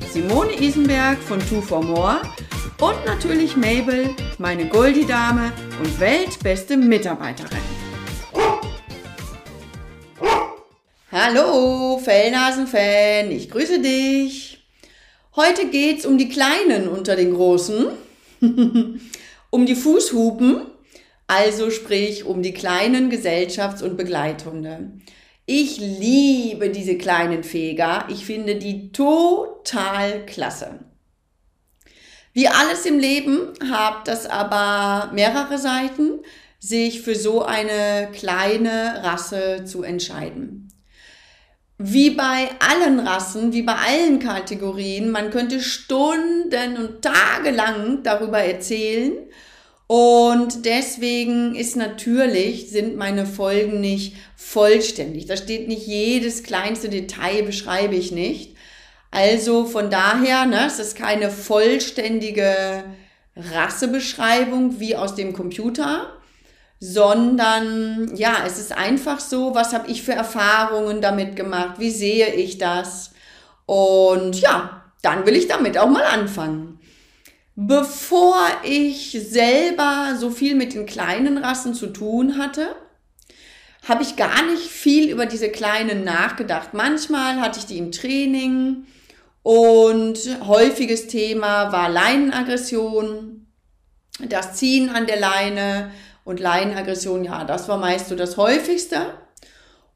Simone Isenberg von Two for More und natürlich Mabel, meine Goldie-Dame und weltbeste Mitarbeiterin. Hallo, Fellnasen-Fan, ich grüße dich. Heute geht's um die Kleinen unter den Großen, um die Fußhupen, also sprich um die kleinen Gesellschafts- und Begleithunde. Ich liebe diese kleinen Feger. Ich finde die total klasse. Wie alles im Leben hat das aber mehrere Seiten, sich für so eine kleine Rasse zu entscheiden. Wie bei allen Rassen, wie bei allen Kategorien, man könnte Stunden und Tage lang darüber erzählen und deswegen ist natürlich, sind meine Folgen nicht vollständig. Da steht nicht jedes kleinste Detail, beschreibe ich nicht. Also von daher, ne, es ist keine vollständige Rassebeschreibung wie aus dem Computer, sondern ja, es ist einfach so, was habe ich für Erfahrungen damit gemacht, wie sehe ich das? Und ja, dann will ich damit auch mal anfangen. Bevor ich selber so viel mit den kleinen Rassen zu tun hatte, habe ich gar nicht viel über diese kleinen nachgedacht. Manchmal hatte ich die im Training und häufiges Thema war Leinenaggression, das Ziehen an der Leine und Leinenaggression, ja, das war meist so das häufigste.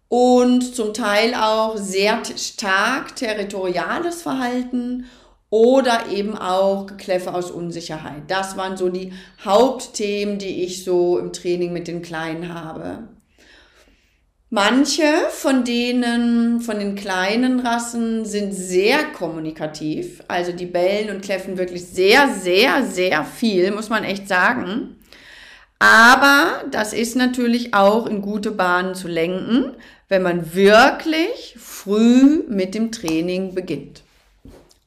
Und zum Teil auch sehr stark territoriales Verhalten oder eben auch Gekläffe aus Unsicherheit. Das waren so die Hauptthemen, die ich so im Training mit den Kleinen habe. Manche von denen, von den kleinen Rassen sind sehr kommunikativ. Also die bellen und kläffen wirklich sehr, sehr, sehr viel, muss man echt sagen. Aber das ist natürlich auch in gute Bahnen zu lenken, wenn man wirklich früh mit dem Training beginnt.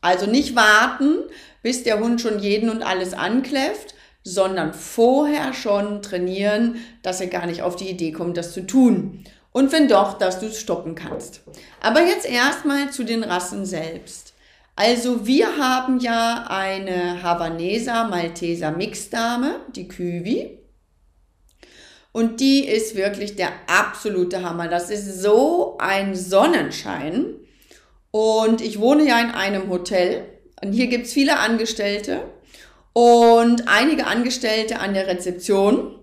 Also nicht warten, bis der Hund schon jeden und alles ankläfft, sondern vorher schon trainieren, dass er gar nicht auf die Idee kommt, das zu tun. Und wenn doch, dass du es stoppen kannst. Aber jetzt erstmal zu den Rassen selbst. Also wir haben ja eine Havaneser Malteser Mixdame, die Küwi. Und die ist wirklich der absolute Hammer. Das ist so ein Sonnenschein. Und ich wohne ja in einem Hotel. Und hier gibt's viele Angestellte und einige Angestellte an der Rezeption.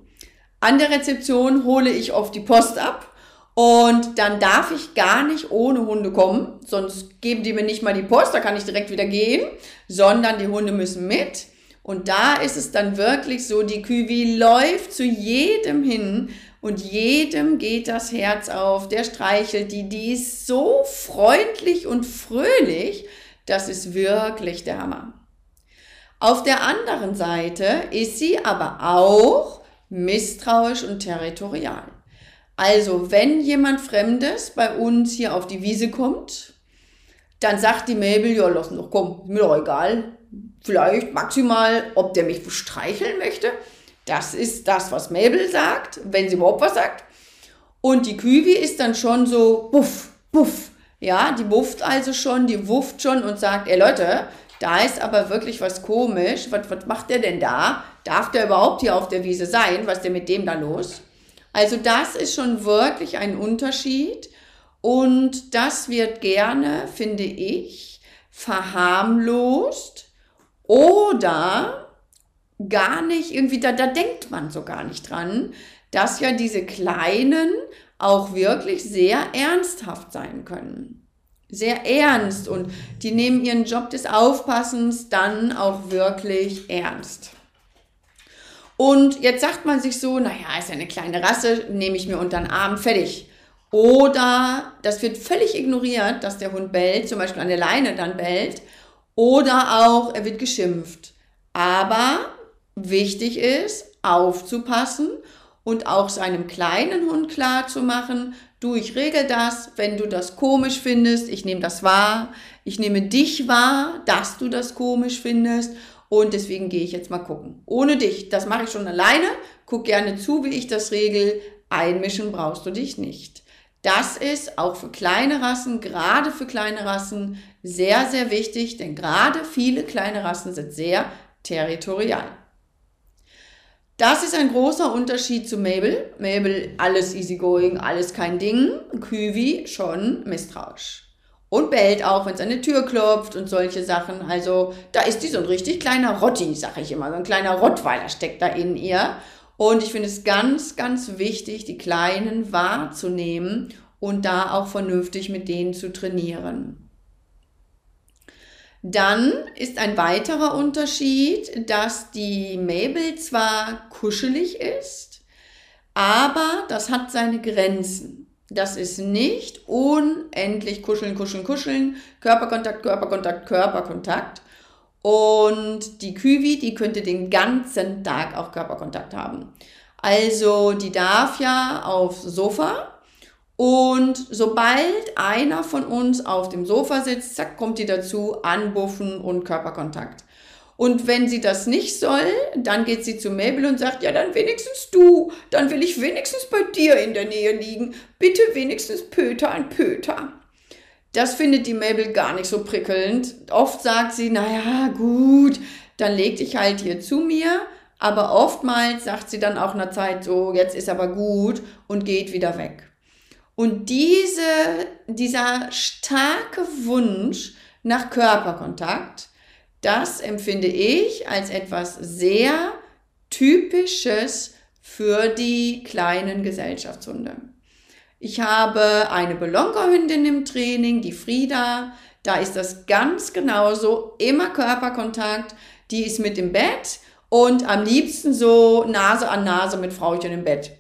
An der Rezeption hole ich oft die Post ab und dann darf ich gar nicht ohne Hunde kommen, sonst geben die mir nicht mal die Post, da kann ich direkt wieder gehen, sondern die Hunde müssen mit. Und da ist es dann wirklich so, die Küwi läuft zu jedem hin und jedem geht das Herz auf, der streichelt die, die ist so freundlich und fröhlich, das ist wirklich der Hammer. Auf der anderen Seite ist sie aber auch misstrauisch und territorial. Also, wenn jemand Fremdes bei uns hier auf die Wiese kommt, dann sagt die Mabel, ja, lass doch, komm, mir doch egal. Vielleicht maximal, ob der mich streicheln möchte. Das ist das, was Mabel sagt, wenn sie überhaupt was sagt. Und die Küwi ist dann schon so, buff, buff. Ja, die wufft also schon, die wufft schon und sagt, ey Leute, da ist aber wirklich was komisch. Was, was macht der denn da? Darf der überhaupt hier auf der Wiese sein? Was ist denn mit dem da los? Also das ist schon wirklich ein Unterschied. Und das wird gerne, finde ich, verharmlost oder gar nicht, irgendwie, da, da denkt man so gar nicht dran, dass ja diese Kleinen auch wirklich sehr ernsthaft sein können. Sehr ernst und die nehmen ihren Job des Aufpassens dann auch wirklich ernst. Und jetzt sagt man sich so, naja, ist ja eine kleine Rasse, nehme ich mir unter den Arm, fertig. Oder das wird völlig ignoriert, dass der Hund bellt, zum Beispiel an der Leine dann bellt. Oder auch, er wird geschimpft. Aber wichtig ist, aufzupassen und auch seinem kleinen Hund klar zu machen, du, ich regel das, wenn du das komisch findest, ich nehme das wahr, ich nehme dich wahr, dass du das komisch findest und deswegen gehe ich jetzt mal gucken. Ohne dich, das mache ich schon alleine, guck gerne zu, wie ich das regel, einmischen brauchst du dich nicht. Das ist auch für kleine Rassen, gerade für kleine Rassen, sehr, sehr wichtig, denn gerade viele kleine Rassen sind sehr territorial. Das ist ein großer Unterschied zu Mabel. Mabel, alles easygoing, alles kein Ding. Küwi schon misstrauisch. Und bellt auch, wenn es an die Tür klopft und solche Sachen. Also da ist die so ein richtig kleiner Rotti, sag ich immer. So ein kleiner Rottweiler steckt da in ihr. Und ich finde es ganz, ganz wichtig, die Kleinen wahrzunehmen und da auch vernünftig mit denen zu trainieren. Dann ist ein weiterer Unterschied, dass die Mabel zwar kuschelig ist, aber das hat seine Grenzen. Das ist nicht unendlich kuscheln, kuscheln, kuscheln, Körperkontakt, Körperkontakt, Körperkontakt. Und die Küwi, die könnte den ganzen Tag auch Körperkontakt haben. Also die darf ja aufs Sofa und sobald einer von uns auf dem Sofa sitzt, zack, kommt die dazu, anbuffen und Körperkontakt. Und wenn sie das nicht soll, dann geht sie zu Mabel und sagt, ja, dann wenigstens du, dann will ich wenigstens bei dir in der Nähe liegen. Bitte wenigstens Pöter an Pöter. Das findet die Mabel gar nicht so prickelnd. Oft sagt sie, naja, gut, dann leg dich halt hier zu mir. Aber oftmals sagt sie dann auch einer Zeit so, jetzt ist aber gut und geht wieder weg. Und diese, dieser starke Wunsch nach Körperkontakt, das empfinde ich als etwas sehr Typisches für die kleinen Gesellschaftshunde. Ich habe eine Belonker-Hündin im Training, die Frieda. Da ist das ganz genauso. Immer Körperkontakt. Die ist mit im Bett und am liebsten so Nase an Nase mit Frauchen im Bett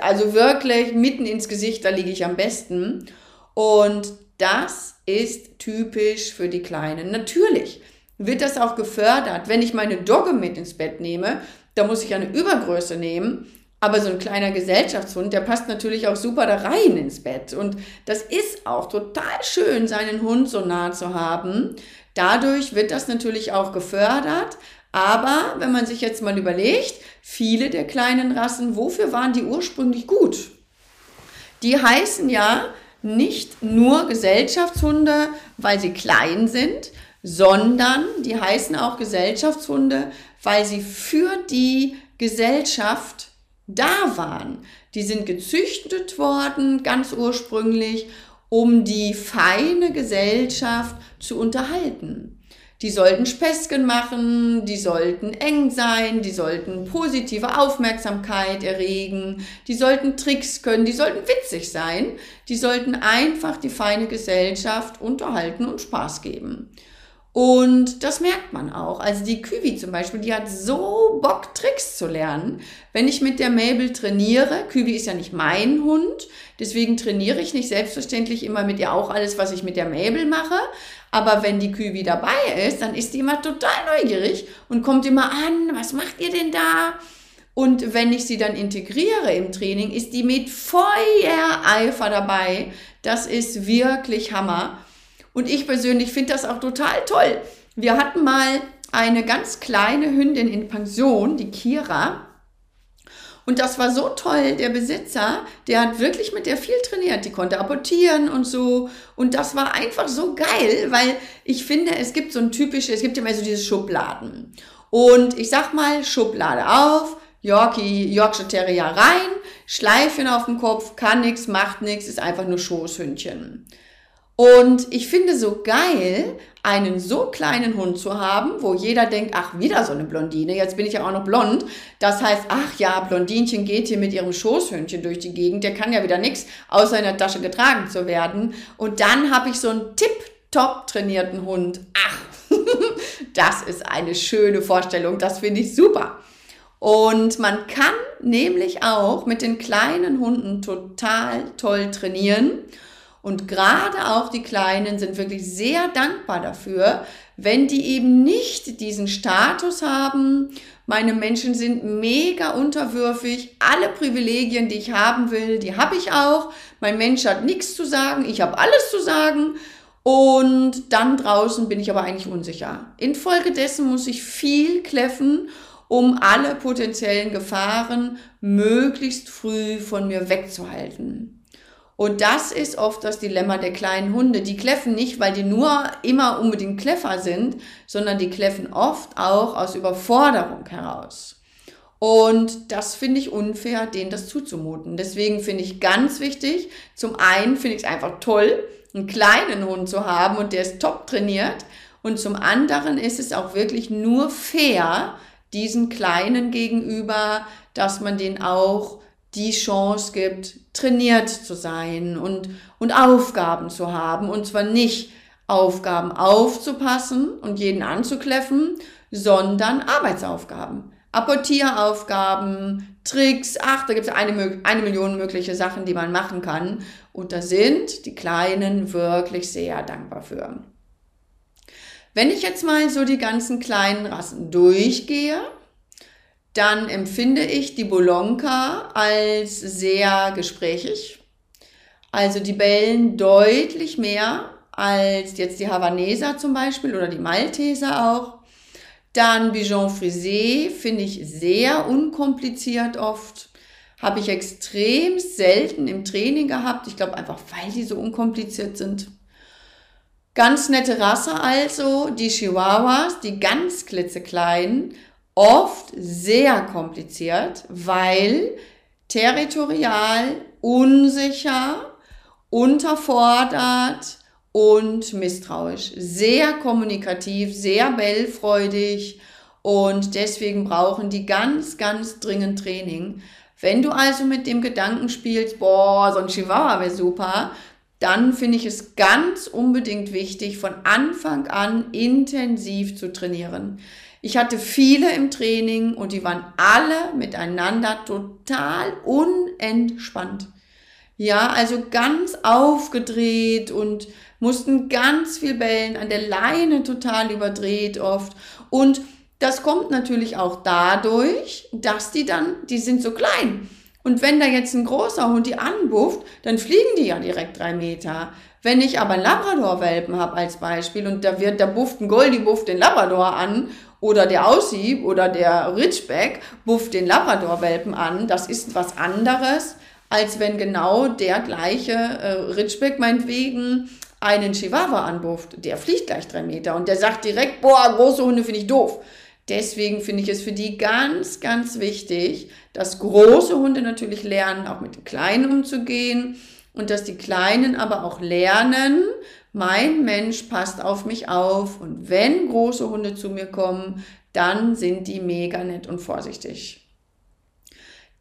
also wirklich mitten ins Gesicht, da liege ich am besten. Und das ist typisch für die Kleinen. Natürlich wird das auch gefördert. Wenn ich meine Dogge mit ins Bett nehme, da muss ich eine Übergröße nehmen. Aber so ein kleiner Gesellschaftshund, der passt natürlich auch super da rein ins Bett. Und das ist auch total schön, seinen Hund so nah zu haben. Dadurch wird das natürlich auch gefördert. Aber wenn man sich jetzt mal überlegt, viele der kleinen Rassen, wofür waren die ursprünglich gut? Die heißen ja nicht nur Gesellschaftshunde, weil sie klein sind, sondern die heißen auch Gesellschaftshunde, weil sie für die Gesellschaft da waren. Die sind gezüchtet worden, ganz ursprünglich, um die feine Gesellschaft zu unterhalten. Die sollten Späßchen machen, die sollten eng sein, die sollten positive Aufmerksamkeit erregen, die sollten Tricks können, die sollten witzig sein, die sollten einfach die feine Gesellschaft unterhalten und Spaß geben. Und das merkt man auch. Also die Küwi zum Beispiel, die hat so Bock, Tricks zu lernen. Wenn ich mit der Mabel trainiere, Küwi ist ja nicht mein Hund, deswegen trainiere ich nicht selbstverständlich immer mit ihr auch alles, was ich mit der Mabel mache. Aber wenn die Küwi dabei ist, dann ist die immer total neugierig und kommt immer an, was macht ihr denn da? Und wenn ich sie dann integriere im Training, ist die mit Feuereifer dabei. Das ist wirklich Hammer. Und ich persönlich finde das auch total toll. Wir hatten mal eine ganz kleine Hündin in Pension, die Kira. Und das war so toll. Der Besitzer, der hat wirklich mit der viel trainiert. Die konnte apportieren und so. Und das war einfach so geil, weil ich finde, es gibt so ein typisches, es gibt immer so diese Schubladen. Und ich sag mal, Schublade auf, Yorkie, Yorkshire Terrier rein, Schleifchen auf dem Kopf, kann nichts, macht nichts, ist einfach nur Schoßhündchen. Und ich finde so geil, einen so kleinen Hund zu haben, wo jeder denkt, ach, wieder so eine Blondine, jetzt bin ich ja auch noch blond. Das heißt, ach ja, Blondinchen geht hier mit ihrem Schoßhündchen durch die Gegend, der kann ja wieder nichts, außer in der Tasche getragen zu werden. Und dann habe ich so einen tipptopp trainierten Hund. Ach, das ist eine schöne Vorstellung, das finde ich super. Und man kann nämlich auch mit den kleinen Hunden total toll trainieren. Und gerade auch die Kleinen sind wirklich sehr dankbar dafür, wenn die eben nicht diesen Status haben, meine Menschen sind mega unterwürfig, alle Privilegien, die ich haben will, die habe ich auch. Mein Mensch hat nichts zu sagen, ich habe alles zu sagen. Und dann draußen bin ich aber eigentlich unsicher. Infolgedessen muss ich viel kläffen, um alle potenziellen Gefahren möglichst früh von mir wegzuhalten. Und das ist oft das Dilemma der kleinen Hunde. Die kläffen nicht, weil die nur immer unbedingt clever sind, sondern die kläffen oft auch aus Überforderung heraus. Und das finde ich unfair, denen das zuzumuten. Deswegen finde ich ganz wichtig, zum einen finde ich es einfach toll, einen kleinen Hund zu haben und der ist top trainiert. Und zum anderen ist es auch wirklich nur fair, diesen Kleinen gegenüber, dass man den auch die Chance gibt, trainiert zu sein und, und Aufgaben zu haben. Und zwar nicht Aufgaben aufzupassen und jeden anzukläffen, sondern Arbeitsaufgaben. Apportieraufgaben, Tricks, ach, da gibt es eine, eine Million mögliche Sachen, die man machen kann. Und da sind die Kleinen wirklich sehr dankbar für. Wenn ich jetzt mal so die ganzen kleinen Rassen durchgehe, dann empfinde ich die Bolonka als sehr gesprächig. Also die bellen deutlich mehr als jetzt die Havaneser zum Beispiel oder die Malteser auch. Dann Bijon Frisé finde ich sehr unkompliziert oft. Habe ich extrem selten im Training gehabt. Ich glaube einfach, weil die so unkompliziert sind. Ganz nette Rasse also, die Chihuahuas, die ganz klitzekleinen oft sehr kompliziert, weil territorial, unsicher, unterfordert und misstrauisch. Sehr kommunikativ, sehr bellfreudig und deswegen brauchen die ganz, ganz dringend Training. Wenn du also mit dem Gedanken spielst, boah, so ein Chihuahua wäre super, dann finde ich es ganz unbedingt wichtig, von Anfang an intensiv zu trainieren. Ich hatte viele im Training und die waren alle miteinander total unentspannt. Ja, also ganz aufgedreht und mussten ganz viel bellen, an der Leine total überdreht oft. Und das kommt natürlich auch dadurch, dass die dann, die sind so klein. Und wenn da jetzt ein großer Hund die anbufft, dann fliegen die ja direkt drei Meter. Wenn ich aber Labrador-Welpen habe als Beispiel und da wird, da bufft ein Goldie bufft den Labrador an oder der Aussieb oder der Ridgeback bufft den Labrador-Welpen an. Das ist was anderes, als wenn genau der gleiche äh, Ridgeback meinetwegen einen Chihuahua anbufft. Der fliegt gleich drei Meter und der sagt direkt, boah, große Hunde finde ich doof. Deswegen finde ich es für die ganz, ganz wichtig, dass große Hunde natürlich lernen, auch mit den Kleinen umzugehen und dass die Kleinen aber auch lernen, mein Mensch passt auf mich auf und wenn große Hunde zu mir kommen, dann sind die mega nett und vorsichtig.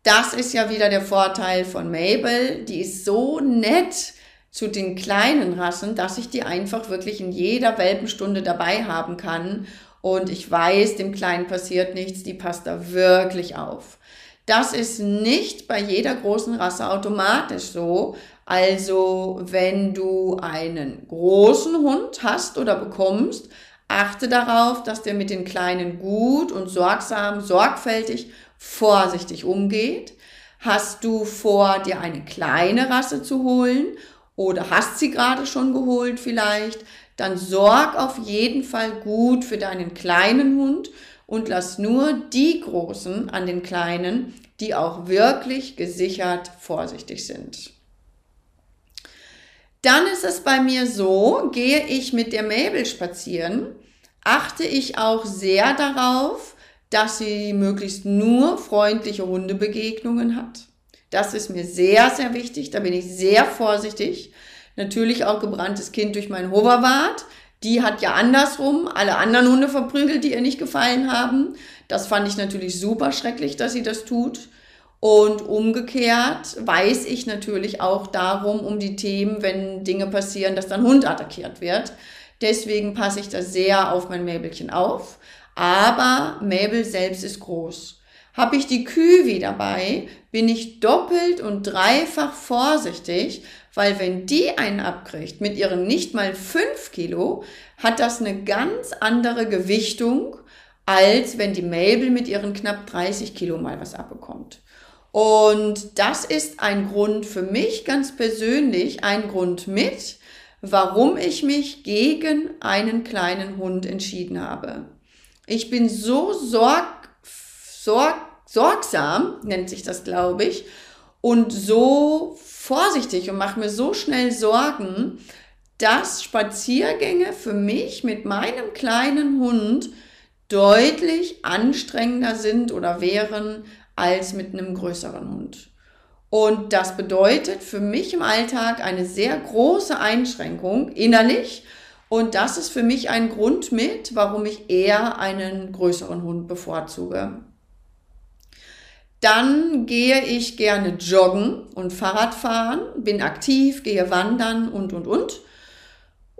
Das ist ja wieder der Vorteil von Mabel. Die ist so nett zu den kleinen Rassen, dass ich die einfach wirklich in jeder Welpenstunde dabei haben kann. Und ich weiß, dem Kleinen passiert nichts, die passt da wirklich auf. Das ist nicht bei jeder großen Rasse automatisch so, also wenn du einen großen Hund hast oder bekommst, achte darauf, dass der mit den Kleinen gut und sorgsam, sorgfältig, vorsichtig umgeht. Hast du vor, dir eine kleine Rasse zu holen oder hast sie gerade schon geholt vielleicht, dann sorg auf jeden Fall gut für deinen kleinen Hund und lass nur die Großen an den Kleinen, die auch wirklich gesichert vorsichtig sind. Dann ist es bei mir so, gehe ich mit der Mabel spazieren, achte ich auch sehr darauf, dass sie möglichst nur freundliche Hundebegegnungen hat. Das ist mir sehr, sehr wichtig. Da bin ich sehr vorsichtig. Natürlich auch gebranntes Kind durch mein Hoverwart. Die hat ja andersrum alle anderen Hunde verprügelt, die ihr nicht gefallen haben. Das fand ich natürlich super schrecklich, dass sie das tut. Und umgekehrt weiß ich natürlich auch darum, um die Themen, wenn Dinge passieren, dass dann Hund attackiert wird. Deswegen passe ich da sehr auf mein Mäbelchen auf. Aber Mabel selbst ist groß. Habe ich die Kühe dabei, bin ich doppelt und dreifach vorsichtig, weil wenn die einen abkriegt mit ihren nicht mal 5 Kilo, hat das eine ganz andere Gewichtung, als wenn die Mabel mit ihren knapp 30 Kilo mal was abbekommt. Und das ist ein Grund für mich ganz persönlich, ein Grund mit, warum ich mich gegen einen kleinen Hund entschieden habe. Ich bin so sorg, sorg, sorgsam, nennt sich das, glaube ich, und so vorsichtig und mache mir so schnell Sorgen, dass Spaziergänge für mich mit meinem kleinen Hund deutlich anstrengender sind oder wären als mit einem größeren Hund. Und das bedeutet für mich im Alltag eine sehr große Einschränkung innerlich. Und das ist für mich ein Grund mit, warum ich eher einen größeren Hund bevorzuge. Dann gehe ich gerne joggen und Fahrrad fahren, bin aktiv, gehe wandern und, und, und.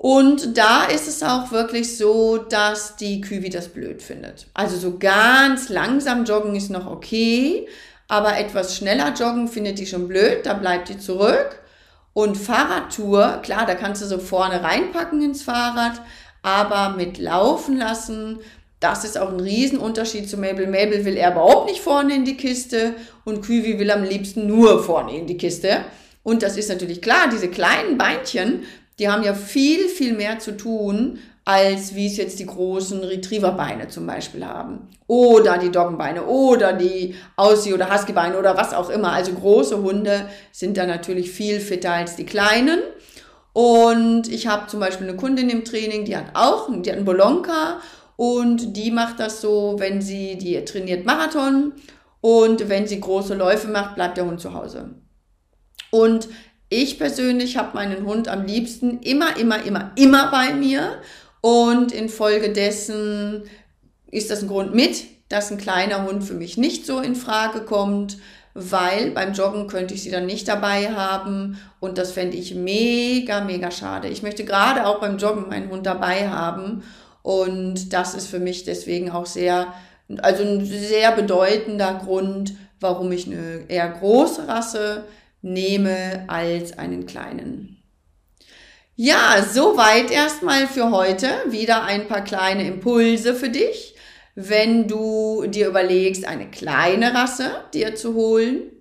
Und da ist es auch wirklich so, dass die Küwi das blöd findet. Also so ganz langsam joggen ist noch okay, aber etwas schneller joggen findet die schon blöd, da bleibt die zurück. Und Fahrradtour, klar, da kannst du so vorne reinpacken ins Fahrrad, aber mit laufen lassen, das ist auch ein Riesenunterschied zu Mabel. Mabel will er überhaupt nicht vorne in die Kiste und Küwi will am liebsten nur vorne in die Kiste. Und das ist natürlich klar, diese kleinen Beinchen die haben ja viel, viel mehr zu tun, als wie es jetzt die großen Retrieverbeine zum Beispiel haben. Oder die Doggenbeine oder die Aussie- oder Huskybeine oder was auch immer. Also große Hunde sind da natürlich viel fitter als die kleinen. Und ich habe zum Beispiel eine Kundin im Training, die hat auch, die hat einen Bolonka und die macht das so, wenn sie, die trainiert Marathon und wenn sie große Läufe macht, bleibt der Hund zu Hause. Und ich persönlich habe meinen Hund am liebsten immer, immer, immer, immer bei mir. Und infolgedessen ist das ein Grund mit, dass ein kleiner Hund für mich nicht so in Frage kommt, weil beim Joggen könnte ich sie dann nicht dabei haben und das fände ich mega, mega schade. Ich möchte gerade auch beim Joggen meinen Hund dabei haben und das ist für mich deswegen auch sehr, also ein sehr bedeutender Grund, warum ich eine eher große Rasse nehme als einen kleinen. Ja, soweit erstmal für heute. Wieder ein paar kleine Impulse für dich, wenn du dir überlegst, eine kleine Rasse dir zu holen.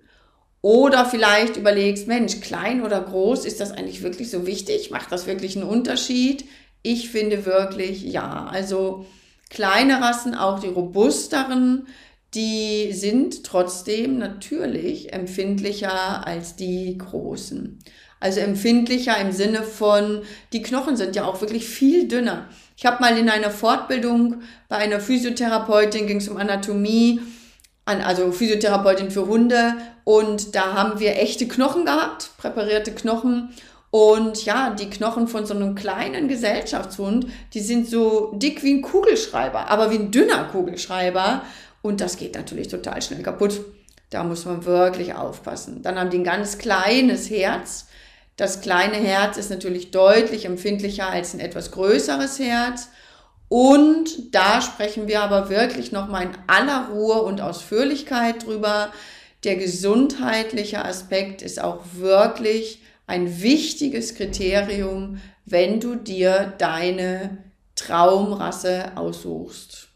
Oder vielleicht überlegst, Mensch, klein oder groß, ist das eigentlich wirklich so wichtig? Macht das wirklich einen Unterschied? Ich finde wirklich ja. Also kleine Rassen, auch die robusteren, die sind trotzdem natürlich empfindlicher als die großen. Also empfindlicher im Sinne von, die Knochen sind ja auch wirklich viel dünner. Ich habe mal in einer Fortbildung bei einer Physiotherapeutin, ging es um Anatomie, also Physiotherapeutin für Hunde, und da haben wir echte Knochen gehabt, präparierte Knochen. Und ja, die Knochen von so einem kleinen Gesellschaftshund, die sind so dick wie ein Kugelschreiber, aber wie ein dünner Kugelschreiber. Und das geht natürlich total schnell kaputt. Da muss man wirklich aufpassen. Dann haben die ein ganz kleines Herz. Das kleine Herz ist natürlich deutlich empfindlicher als ein etwas größeres Herz. Und da sprechen wir aber wirklich nochmal in aller Ruhe und Ausführlichkeit drüber. Der gesundheitliche Aspekt ist auch wirklich ein wichtiges Kriterium, wenn du dir deine Traumrasse aussuchst.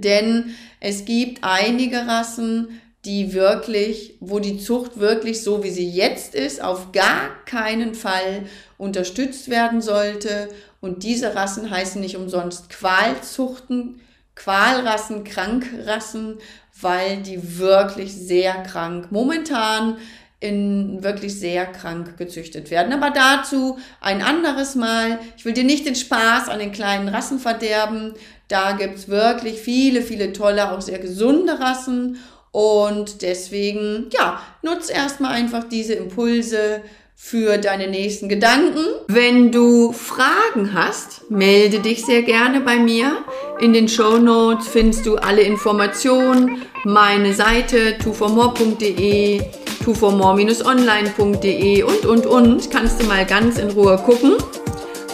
Denn es gibt einige Rassen, die wirklich, wo die Zucht wirklich so wie sie jetzt ist, auf gar keinen Fall unterstützt werden sollte. Und diese Rassen heißen nicht umsonst Qualzuchten, Qualrassen, Krankrassen, weil die wirklich sehr krank momentan in wirklich sehr krank gezüchtet werden. Aber dazu ein anderes Mal. Ich will dir nicht den Spaß an den kleinen Rassen verderben. Da gibt's wirklich viele, viele tolle, auch sehr gesunde Rassen. Und deswegen, ja, nutz erstmal einfach diese Impulse für deine nächsten Gedanken. Wenn du Fragen hast, melde dich sehr gerne bei mir. In den Show Notes findest du alle Informationen, meine Seite tuformore.de, tuformore-online.de und, und, und, kannst du mal ganz in Ruhe gucken.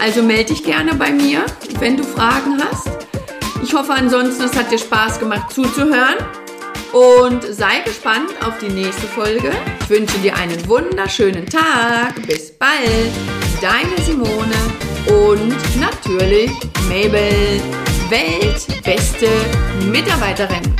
Also melde dich gerne bei mir, wenn du Fragen hast. Ich hoffe ansonsten, es hat dir Spaß gemacht zuzuhören und sei gespannt auf die nächste Folge. Ich wünsche dir einen wunderschönen Tag. Bis bald. Deine Simone und natürlich Mabel, weltbeste Mitarbeiterin.